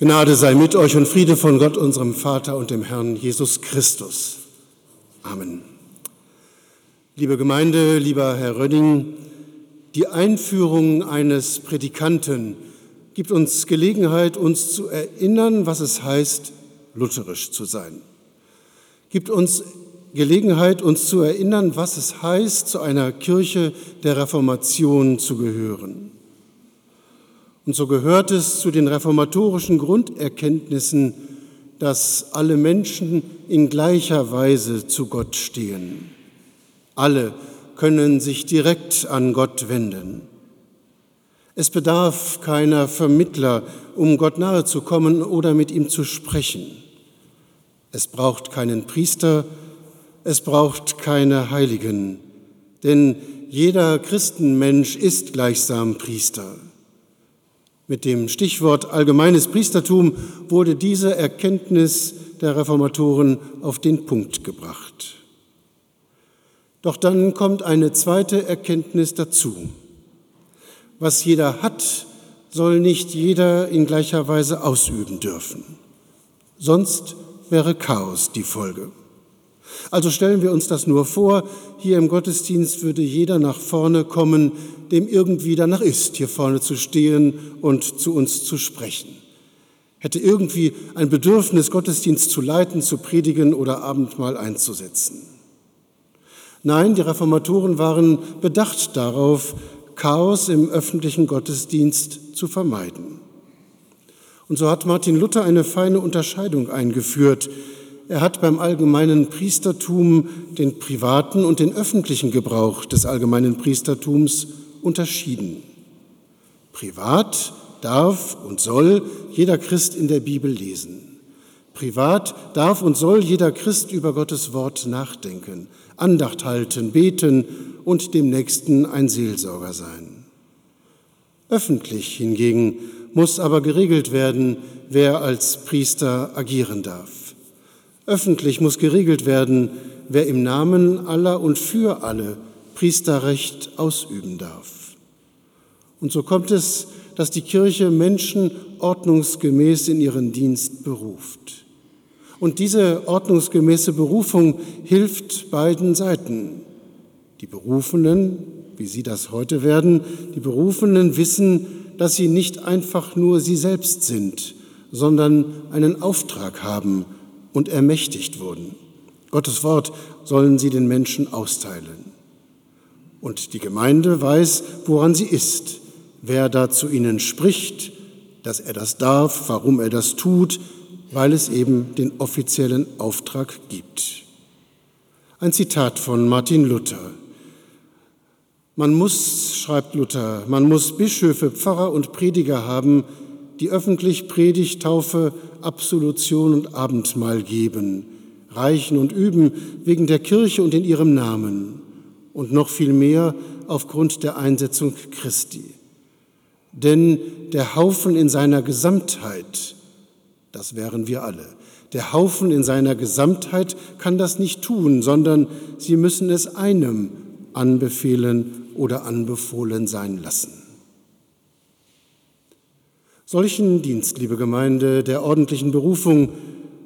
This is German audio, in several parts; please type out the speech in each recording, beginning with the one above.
Gnade sei mit euch und Friede von Gott, unserem Vater und dem Herrn Jesus Christus. Amen. Liebe Gemeinde, lieber Herr Rödding, die Einführung eines Predikanten gibt uns Gelegenheit, uns zu erinnern, was es heißt, lutherisch zu sein. Gibt uns Gelegenheit, uns zu erinnern, was es heißt, zu einer Kirche der Reformation zu gehören. Und so gehört es zu den reformatorischen Grunderkenntnissen, dass alle Menschen in gleicher Weise zu Gott stehen. Alle können sich direkt an Gott wenden. Es bedarf keiner Vermittler, um Gott nahe zu kommen oder mit ihm zu sprechen. Es braucht keinen Priester, es braucht keine Heiligen, denn jeder Christenmensch ist gleichsam Priester. Mit dem Stichwort allgemeines Priestertum wurde diese Erkenntnis der Reformatoren auf den Punkt gebracht. Doch dann kommt eine zweite Erkenntnis dazu. Was jeder hat, soll nicht jeder in gleicher Weise ausüben dürfen. Sonst wäre Chaos die Folge. Also stellen wir uns das nur vor, hier im Gottesdienst würde jeder nach vorne kommen, dem irgendwie danach ist, hier vorne zu stehen und zu uns zu sprechen. Hätte irgendwie ein Bedürfnis, Gottesdienst zu leiten, zu predigen oder Abendmahl einzusetzen. Nein, die Reformatoren waren bedacht darauf, Chaos im öffentlichen Gottesdienst zu vermeiden. Und so hat Martin Luther eine feine Unterscheidung eingeführt er hat beim allgemeinen Priestertum den privaten und den öffentlichen Gebrauch des allgemeinen Priestertums unterschieden. Privat darf und soll jeder Christ in der Bibel lesen. Privat darf und soll jeder Christ über Gottes Wort nachdenken, Andacht halten, beten und dem Nächsten ein Seelsorger sein. Öffentlich hingegen muss aber geregelt werden, wer als Priester agieren darf. Öffentlich muss geregelt werden, wer im Namen aller und für alle Priesterrecht ausüben darf. Und so kommt es, dass die Kirche Menschen ordnungsgemäß in ihren Dienst beruft. Und diese ordnungsgemäße Berufung hilft beiden Seiten. Die Berufenen, wie sie das heute werden, die Berufenen wissen, dass sie nicht einfach nur sie selbst sind, sondern einen Auftrag haben, und ermächtigt wurden. Gottes Wort sollen sie den Menschen austeilen. Und die Gemeinde weiß, woran sie ist, wer da zu ihnen spricht, dass er das darf, warum er das tut, weil es eben den offiziellen Auftrag gibt. Ein Zitat von Martin Luther. Man muss, schreibt Luther, man muss Bischöfe, Pfarrer und Prediger haben, die öffentlich Predigt, Taufe, Absolution und Abendmahl geben, reichen und üben wegen der Kirche und in ihrem Namen und noch viel mehr aufgrund der Einsetzung Christi. Denn der Haufen in seiner Gesamtheit, das wären wir alle, der Haufen in seiner Gesamtheit kann das nicht tun, sondern sie müssen es einem anbefehlen oder anbefohlen sein lassen. Solchen Dienst, liebe Gemeinde, der ordentlichen Berufung,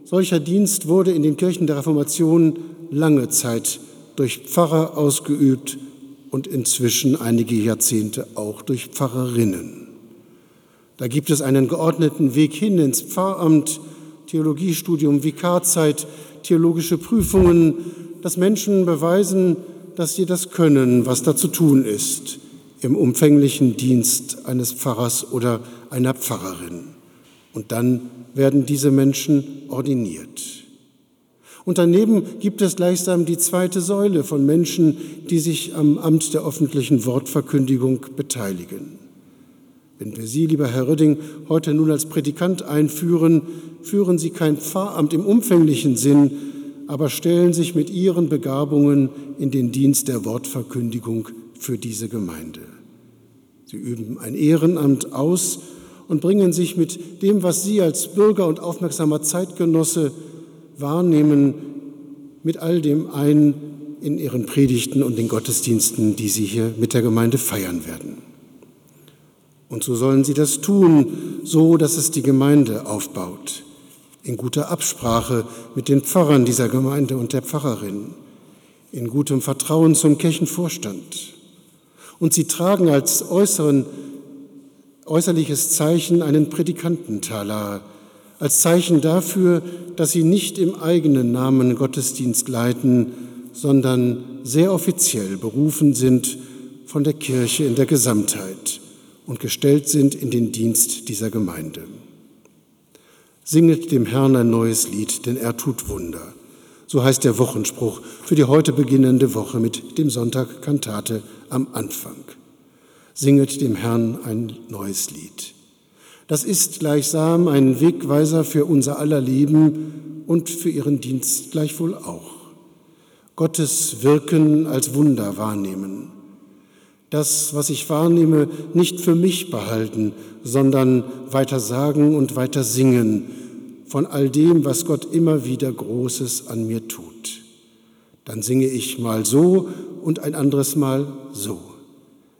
solcher Dienst wurde in den Kirchen der Reformation lange Zeit durch Pfarrer ausgeübt und inzwischen einige Jahrzehnte auch durch Pfarrerinnen. Da gibt es einen geordneten Weg hin ins Pfarramt, Theologiestudium, Vikarzeit, theologische Prüfungen, dass Menschen beweisen, dass sie das können, was da zu tun ist im umfänglichen Dienst eines Pfarrers oder einer Pfarrerin. Und dann werden diese Menschen ordiniert. Und daneben gibt es gleichsam die zweite Säule von Menschen, die sich am Amt der öffentlichen Wortverkündigung beteiligen. Wenn wir Sie, lieber Herr Rödding, heute nun als Predikant einführen, führen Sie kein Pfarramt im umfänglichen Sinn, aber stellen sich mit Ihren Begabungen in den Dienst der Wortverkündigung für diese Gemeinde. Sie üben ein Ehrenamt aus und bringen sich mit dem, was Sie als Bürger und aufmerksamer Zeitgenosse wahrnehmen, mit all dem ein in Ihren Predigten und den Gottesdiensten, die Sie hier mit der Gemeinde feiern werden. Und so sollen sie das tun, so dass es die Gemeinde aufbaut, in guter Absprache mit den Pfarrern dieser Gemeinde und der Pfarrerin, in gutem Vertrauen zum Kirchenvorstand. Und sie tragen als äußeren, äußerliches Zeichen einen Predikantentaler, als Zeichen dafür, dass sie nicht im eigenen Namen Gottesdienst leiten, sondern sehr offiziell berufen sind von der Kirche in der Gesamtheit und gestellt sind in den Dienst dieser Gemeinde. Singet dem Herrn ein neues Lied, denn er tut Wunder. So heißt der Wochenspruch für die heute beginnende Woche mit dem Sonntag Kantate am Anfang. Singet dem Herrn ein neues Lied. Das ist gleichsam ein Wegweiser für unser aller Leben und für ihren Dienst gleichwohl auch. Gottes Wirken als Wunder wahrnehmen. Das, was ich wahrnehme, nicht für mich behalten, sondern weiter sagen und weiter singen von all dem, was Gott immer wieder Großes an mir tut. Dann singe ich mal so und ein anderes Mal so.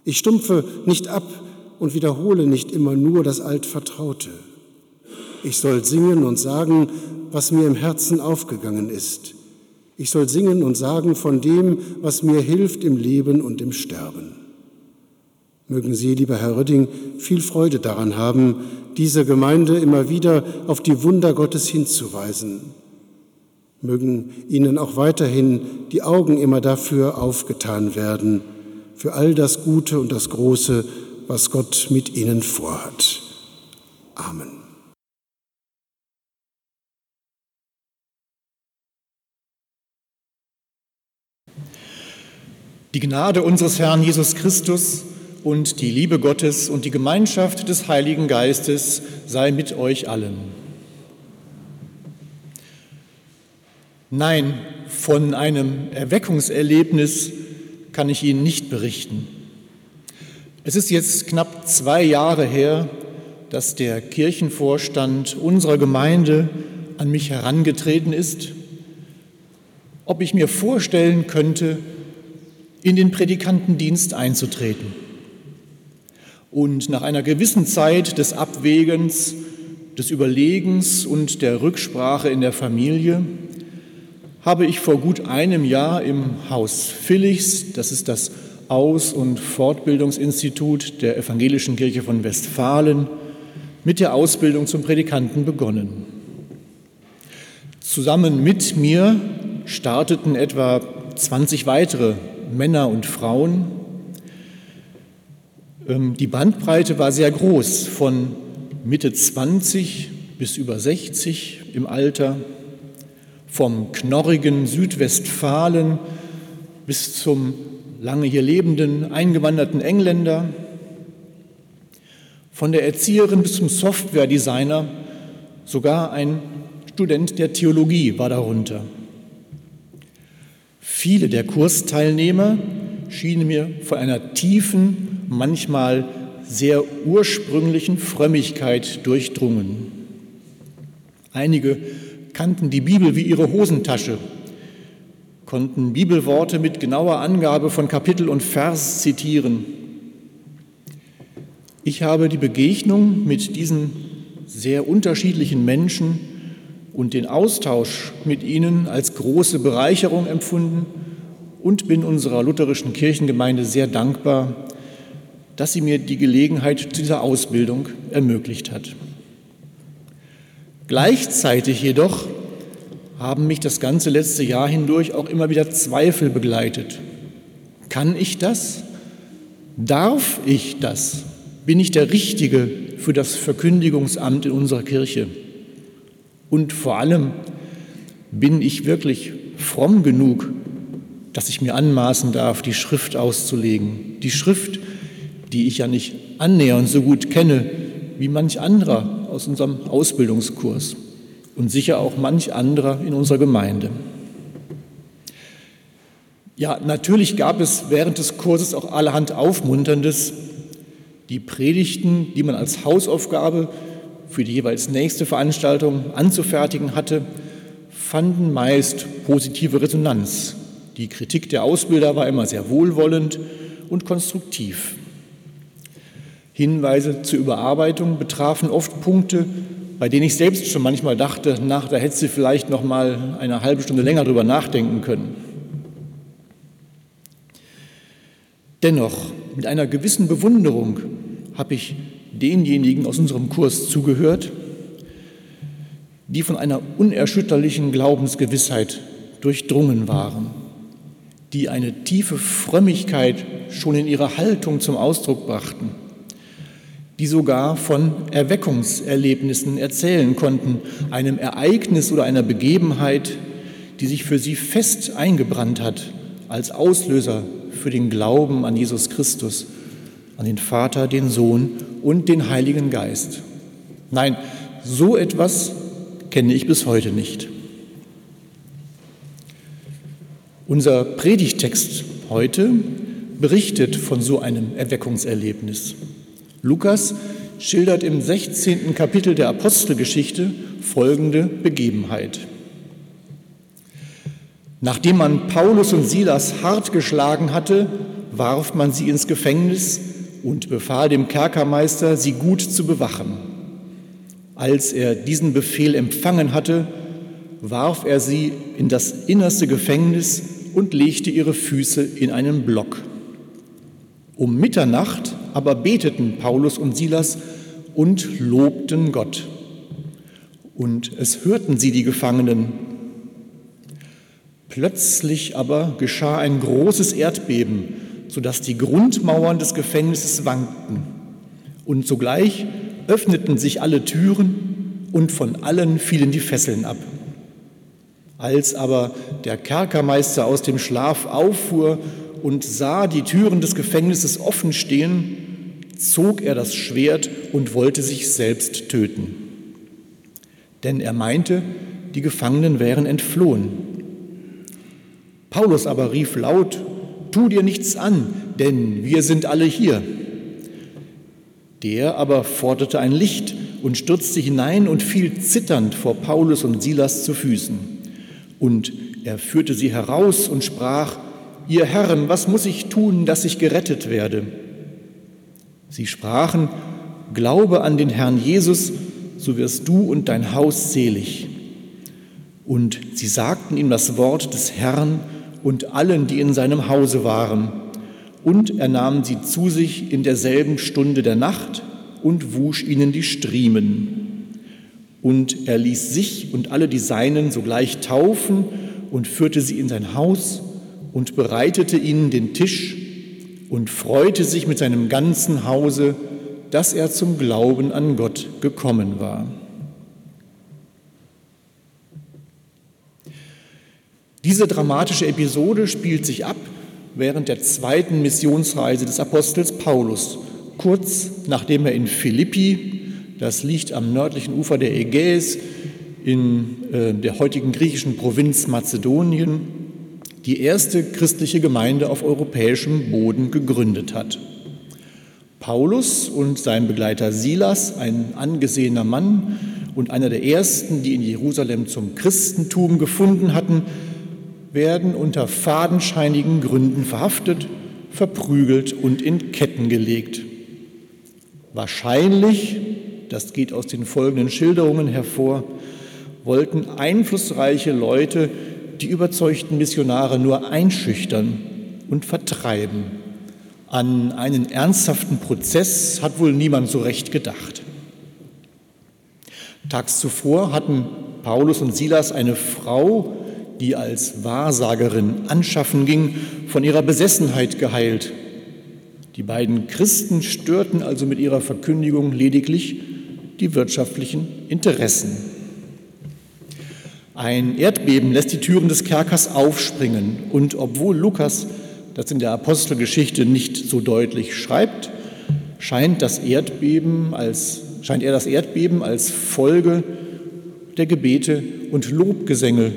Ich stumpfe nicht ab und wiederhole nicht immer nur das Altvertraute. Ich soll singen und sagen, was mir im Herzen aufgegangen ist. Ich soll singen und sagen von dem, was mir hilft im Leben und im Sterben. Mögen Sie, lieber Herr Rödding, viel Freude daran haben, diese Gemeinde immer wieder auf die Wunder Gottes hinzuweisen. Mögen Ihnen auch weiterhin die Augen immer dafür aufgetan werden, für all das Gute und das Große, was Gott mit Ihnen vorhat. Amen. Die Gnade unseres Herrn Jesus Christus und die Liebe Gottes und die Gemeinschaft des Heiligen Geistes sei mit euch allen. Nein, von einem Erweckungserlebnis kann ich Ihnen nicht berichten. Es ist jetzt knapp zwei Jahre her, dass der Kirchenvorstand unserer Gemeinde an mich herangetreten ist, ob ich mir vorstellen könnte, in den Predikantendienst einzutreten. Und nach einer gewissen Zeit des Abwägens, des Überlegens und der Rücksprache in der Familie habe ich vor gut einem Jahr im Haus Villichs, das ist das Aus- und Fortbildungsinstitut der Evangelischen Kirche von Westfalen, mit der Ausbildung zum Predikanten begonnen. Zusammen mit mir starteten etwa 20 weitere Männer und Frauen. Ähm, die Bandbreite war sehr groß, von Mitte 20 bis über 60 im Alter, vom knorrigen Südwestfalen bis zum lange hier lebenden eingewanderten Engländer, von der Erzieherin bis zum Softwaredesigner, sogar ein Student der Theologie war darunter. Viele der Kursteilnehmer schienen mir von einer tiefen, manchmal sehr ursprünglichen Frömmigkeit durchdrungen. Einige kannten die Bibel wie ihre Hosentasche, konnten Bibelworte mit genauer Angabe von Kapitel und Vers zitieren. Ich habe die Begegnung mit diesen sehr unterschiedlichen Menschen und den Austausch mit ihnen als große Bereicherung empfunden und bin unserer lutherischen Kirchengemeinde sehr dankbar, dass sie mir die Gelegenheit zu dieser Ausbildung ermöglicht hat. Gleichzeitig jedoch haben mich das ganze letzte Jahr hindurch auch immer wieder Zweifel begleitet. Kann ich das? Darf ich das? Bin ich der Richtige für das Verkündigungsamt in unserer Kirche? Und vor allem bin ich wirklich fromm genug, dass ich mir anmaßen darf, die Schrift auszulegen. Die Schrift, die ich ja nicht annähernd so gut kenne wie manch anderer aus unserem Ausbildungskurs und sicher auch manch anderer in unserer Gemeinde. Ja, natürlich gab es während des Kurses auch allerhand Aufmunterndes. Die Predigten, die man als Hausaufgabe für die jeweils nächste Veranstaltung anzufertigen hatte, fanden meist positive Resonanz. Die Kritik der Ausbilder war immer sehr wohlwollend und konstruktiv. Hinweise zur Überarbeitung betrafen oft Punkte, bei denen ich selbst schon manchmal dachte, nach, da hätte sie vielleicht noch mal eine halbe Stunde länger drüber nachdenken können. Dennoch, mit einer gewissen Bewunderung habe ich denjenigen aus unserem Kurs zugehört, die von einer unerschütterlichen Glaubensgewissheit durchdrungen waren, die eine tiefe Frömmigkeit schon in ihrer Haltung zum Ausdruck brachten, die sogar von Erweckungserlebnissen erzählen konnten, einem Ereignis oder einer Begebenheit, die sich für sie fest eingebrannt hat als Auslöser für den Glauben an Jesus Christus, an den Vater, den Sohn und den Heiligen Geist. Nein, so etwas kenne ich bis heute nicht. Unser Predigtext heute berichtet von so einem Erweckungserlebnis. Lukas schildert im 16. Kapitel der Apostelgeschichte folgende Begebenheit. Nachdem man Paulus und Silas hart geschlagen hatte, warf man sie ins Gefängnis und befahl dem Kerkermeister, sie gut zu bewachen. Als er diesen Befehl empfangen hatte, warf er sie in das innerste Gefängnis und legte ihre Füße in einen Block. Um Mitternacht aber beteten Paulus und Silas und lobten Gott. Und es hörten sie die Gefangenen. Plötzlich aber geschah ein großes Erdbeben, sodass die Grundmauern des Gefängnisses wankten. Und sogleich öffneten sich alle Türen und von allen fielen die Fesseln ab. Als aber der Kerkermeister aus dem Schlaf auffuhr und sah die Türen des Gefängnisses offen stehen, zog er das Schwert und wollte sich selbst töten. Denn er meinte, die Gefangenen wären entflohen. Paulus aber rief laut, Tu dir nichts an, denn wir sind alle hier. Der aber forderte ein Licht und stürzte hinein und fiel zitternd vor Paulus und Silas zu Füßen. Und er führte sie heraus und sprach, Ihr Herren, was muss ich tun, dass ich gerettet werde? Sie sprachen, Glaube an den Herrn Jesus, so wirst du und dein Haus selig. Und sie sagten ihm das Wort des Herrn und allen, die in seinem Hause waren. Und er nahm sie zu sich in derselben Stunde der Nacht und wusch ihnen die Striemen. Und er ließ sich und alle die Seinen sogleich taufen und führte sie in sein Haus und bereitete ihnen den Tisch und freute sich mit seinem ganzen Hause, dass er zum Glauben an Gott gekommen war. Diese dramatische Episode spielt sich ab während der zweiten Missionsreise des Apostels Paulus, kurz nachdem er in Philippi das liegt am nördlichen Ufer der Ägäis in äh, der heutigen griechischen Provinz Mazedonien, die erste christliche Gemeinde auf europäischem Boden gegründet hat. Paulus und sein Begleiter Silas, ein angesehener Mann und einer der ersten, die in Jerusalem zum Christentum gefunden hatten, werden unter fadenscheinigen Gründen verhaftet, verprügelt und in Ketten gelegt. Wahrscheinlich das geht aus den folgenden Schilderungen hervor, wollten einflussreiche Leute die überzeugten Missionare nur einschüchtern und vertreiben. An einen ernsthaften Prozess hat wohl niemand so recht gedacht. Tags zuvor hatten Paulus und Silas eine Frau, die als Wahrsagerin anschaffen ging, von ihrer Besessenheit geheilt. Die beiden Christen störten also mit ihrer Verkündigung lediglich die wirtschaftlichen Interessen. Ein Erdbeben lässt die Türen des Kerkers aufspringen und obwohl Lukas das in der Apostelgeschichte nicht so deutlich schreibt, scheint, das Erdbeben als, scheint er das Erdbeben als Folge der Gebete und Lobgesänge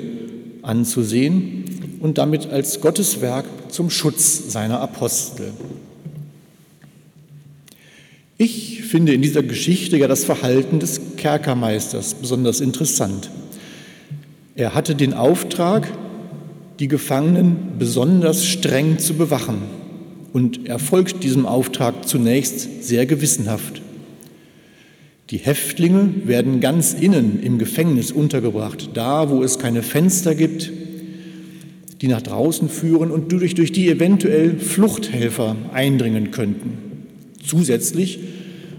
anzusehen und damit als Gottes Werk zum Schutz seiner Apostel. Ich finde in dieser Geschichte ja das Verhalten des Kerkermeisters besonders interessant. Er hatte den Auftrag, die Gefangenen besonders streng zu bewachen und er folgt diesem Auftrag zunächst sehr gewissenhaft. Die Häftlinge werden ganz innen im Gefängnis untergebracht, da wo es keine Fenster gibt, die nach draußen führen und durch, durch die eventuell Fluchthelfer eindringen könnten. Zusätzlich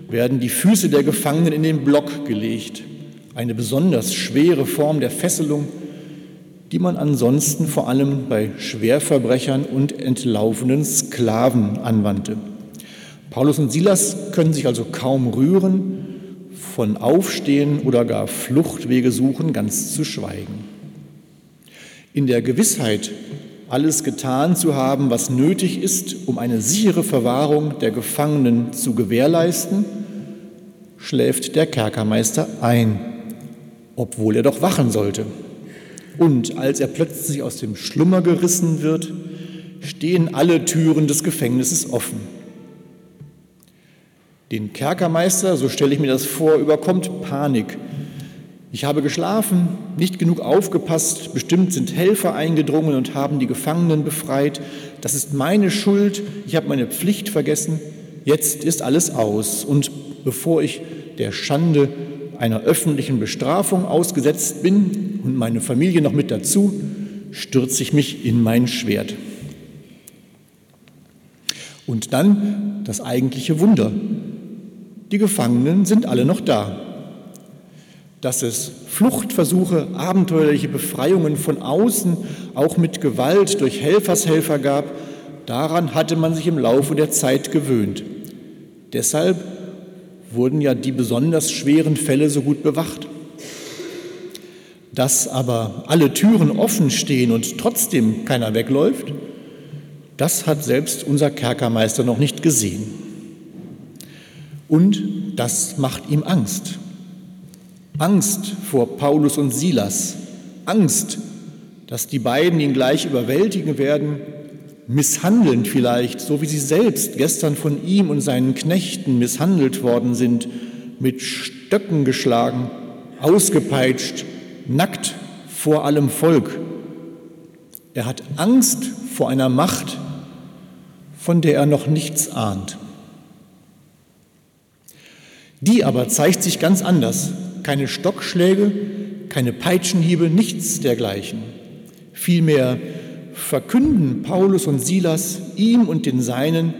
werden die Füße der Gefangenen in den Block gelegt, eine besonders schwere Form der Fesselung, die man ansonsten vor allem bei Schwerverbrechern und entlaufenen Sklaven anwandte. Paulus und Silas können sich also kaum rühren, von Aufstehen oder gar Fluchtwege suchen, ganz zu schweigen. In der Gewissheit, alles getan zu haben, was nötig ist, um eine sichere Verwahrung der Gefangenen zu gewährleisten, schläft der Kerkermeister ein, obwohl er doch wachen sollte. Und als er plötzlich aus dem Schlummer gerissen wird, stehen alle Türen des Gefängnisses offen. Den Kerkermeister, so stelle ich mir das vor, überkommt Panik. Ich habe geschlafen, nicht genug aufgepasst, bestimmt sind Helfer eingedrungen und haben die Gefangenen befreit. Das ist meine Schuld, ich habe meine Pflicht vergessen. Jetzt ist alles aus. Und bevor ich der Schande einer öffentlichen Bestrafung ausgesetzt bin und meine Familie noch mit dazu, stürze ich mich in mein Schwert. Und dann das eigentliche Wunder. Die Gefangenen sind alle noch da. Dass es Fluchtversuche, abenteuerliche Befreiungen von außen, auch mit Gewalt durch Helfershelfer gab, daran hatte man sich im Laufe der Zeit gewöhnt. Deshalb wurden ja die besonders schweren Fälle so gut bewacht. Dass aber alle Türen offen stehen und trotzdem keiner wegläuft, das hat selbst unser Kerkermeister noch nicht gesehen. Und das macht ihm Angst. Angst vor Paulus und Silas. Angst, dass die beiden ihn gleich überwältigen werden misshandeln vielleicht, so wie sie selbst gestern von ihm und seinen Knechten misshandelt worden sind, mit Stöcken geschlagen, ausgepeitscht, nackt vor allem Volk. Er hat Angst vor einer Macht, von der er noch nichts ahnt. Die aber zeigt sich ganz anders. Keine Stockschläge, keine Peitschenhiebe, nichts dergleichen. Vielmehr verkünden Paulus und Silas ihm und den Seinen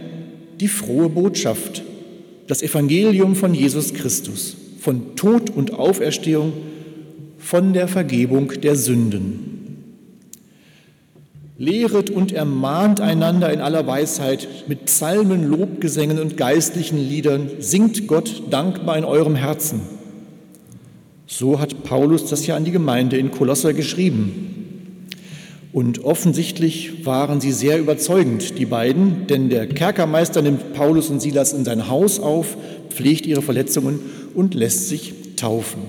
die frohe Botschaft, das Evangelium von Jesus Christus, von Tod und Auferstehung, von der Vergebung der Sünden. Lehret und ermahnt einander in aller Weisheit mit Psalmen, Lobgesängen und geistlichen Liedern, singt Gott dankbar in eurem Herzen. So hat Paulus das ja an die Gemeinde in Kolosser geschrieben. Und offensichtlich waren sie sehr überzeugend, die beiden, denn der Kerkermeister nimmt Paulus und Silas in sein Haus auf, pflegt ihre Verletzungen und lässt sich taufen.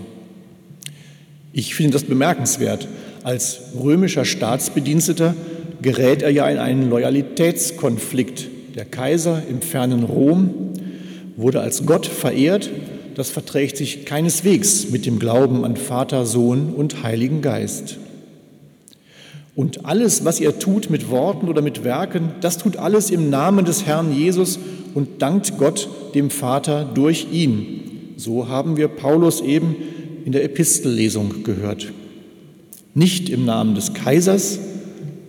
Ich finde das bemerkenswert. Als römischer Staatsbediensteter gerät er ja in einen Loyalitätskonflikt. Der Kaiser im fernen Rom wurde als Gott verehrt. Das verträgt sich keineswegs mit dem Glauben an Vater, Sohn und Heiligen Geist. Und alles, was ihr tut mit Worten oder mit Werken, das tut alles im Namen des Herrn Jesus und dankt Gott, dem Vater, durch ihn. So haben wir Paulus eben in der Epistellesung gehört. Nicht im Namen des Kaisers,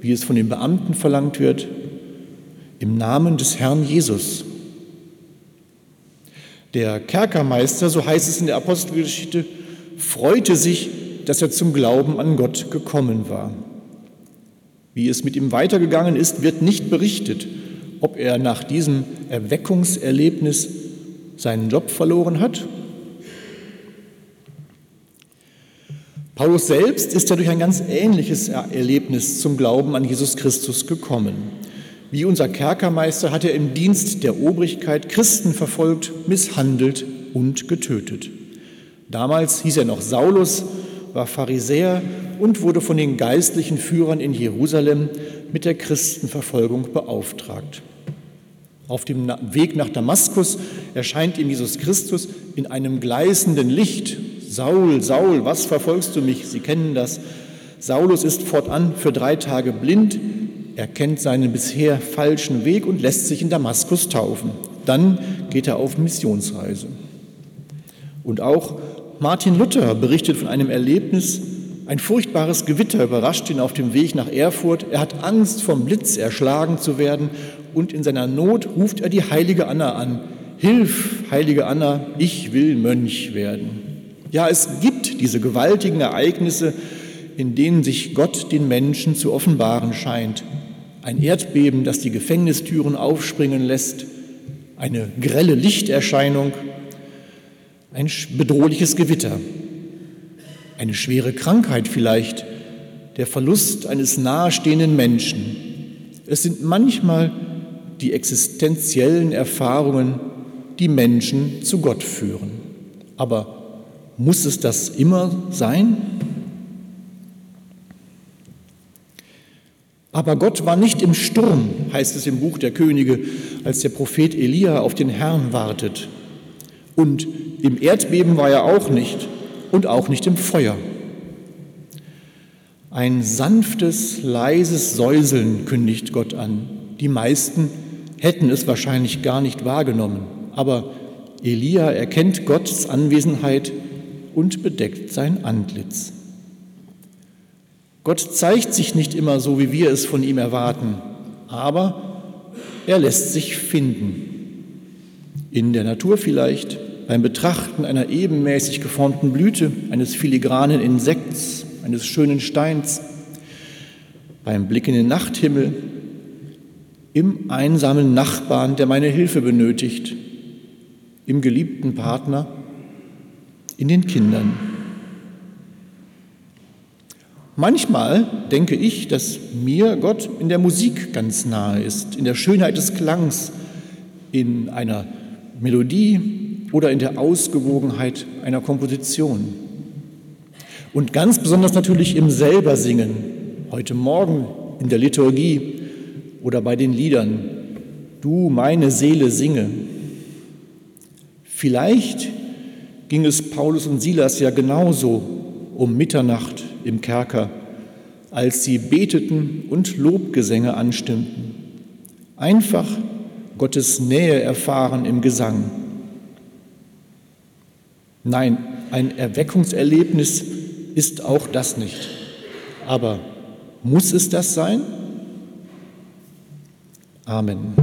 wie es von den Beamten verlangt wird, im Namen des Herrn Jesus. Der Kerkermeister, so heißt es in der Apostelgeschichte, freute sich, dass er zum Glauben an Gott gekommen war. Wie es mit ihm weitergegangen ist, wird nicht berichtet, ob er nach diesem Erweckungserlebnis seinen Job verloren hat. Paulus selbst ist ja durch ein ganz ähnliches Erlebnis zum Glauben an Jesus Christus gekommen. Wie unser Kerkermeister hat er im Dienst der Obrigkeit Christen verfolgt, misshandelt und getötet. Damals hieß er noch Saulus, war Pharisäer und wurde von den geistlichen Führern in Jerusalem mit der Christenverfolgung beauftragt. Auf dem Weg nach Damaskus erscheint ihm Jesus Christus in einem gleißenden Licht. Saul, Saul, was verfolgst du mich? Sie kennen das. Saulus ist fortan für drei Tage blind. erkennt seinen bisher falschen Weg und lässt sich in Damaskus taufen. Dann geht er auf Missionsreise. Und auch Martin Luther berichtet von einem Erlebnis, ein furchtbares Gewitter überrascht ihn auf dem Weg nach Erfurt. Er hat Angst, vom Blitz erschlagen zu werden und in seiner Not ruft er die heilige Anna an. Hilf, heilige Anna, ich will Mönch werden. Ja, es gibt diese gewaltigen Ereignisse, in denen sich Gott den Menschen zu offenbaren scheint. Ein Erdbeben, das die Gefängnistüren aufspringen lässt, eine grelle Lichterscheinung, ein bedrohliches Gewitter, eine schwere Krankheit vielleicht, der Verlust eines nahestehenden Menschen. Es sind manchmal die existenziellen Erfahrungen, die Menschen zu Gott führen. Aber muss es das immer sein? Aber Gott war nicht im Sturm, heißt es im Buch der Könige, als der Prophet Elia auf den Herrn wartet. Und im Erdbeben war er auch nicht und auch nicht im Feuer. Ein sanftes, leises Säuseln kündigt Gott an. Die meisten hätten es wahrscheinlich gar nicht wahrgenommen, aber Elia erkennt Gottes Anwesenheit und bedeckt sein Antlitz. Gott zeigt sich nicht immer so, wie wir es von ihm erwarten, aber er lässt sich finden. In der Natur vielleicht, beim Betrachten einer ebenmäßig geformten Blüte, eines filigranen Insekts, eines schönen Steins, beim Blick in den Nachthimmel, im einsamen Nachbarn, der meine Hilfe benötigt, im geliebten Partner, in den Kindern. Manchmal denke ich, dass mir Gott in der Musik ganz nahe ist, in der Schönheit des Klangs, in einer Melodie, oder in der Ausgewogenheit einer Komposition. Und ganz besonders natürlich im selber Singen, heute Morgen in der Liturgie oder bei den Liedern. Du, meine Seele, singe. Vielleicht ging es Paulus und Silas ja genauso um Mitternacht im Kerker, als sie beteten und Lobgesänge anstimmten. Einfach Gottes Nähe erfahren im Gesang. Nein, ein Erweckungserlebnis ist auch das nicht. Aber muss es das sein? Amen.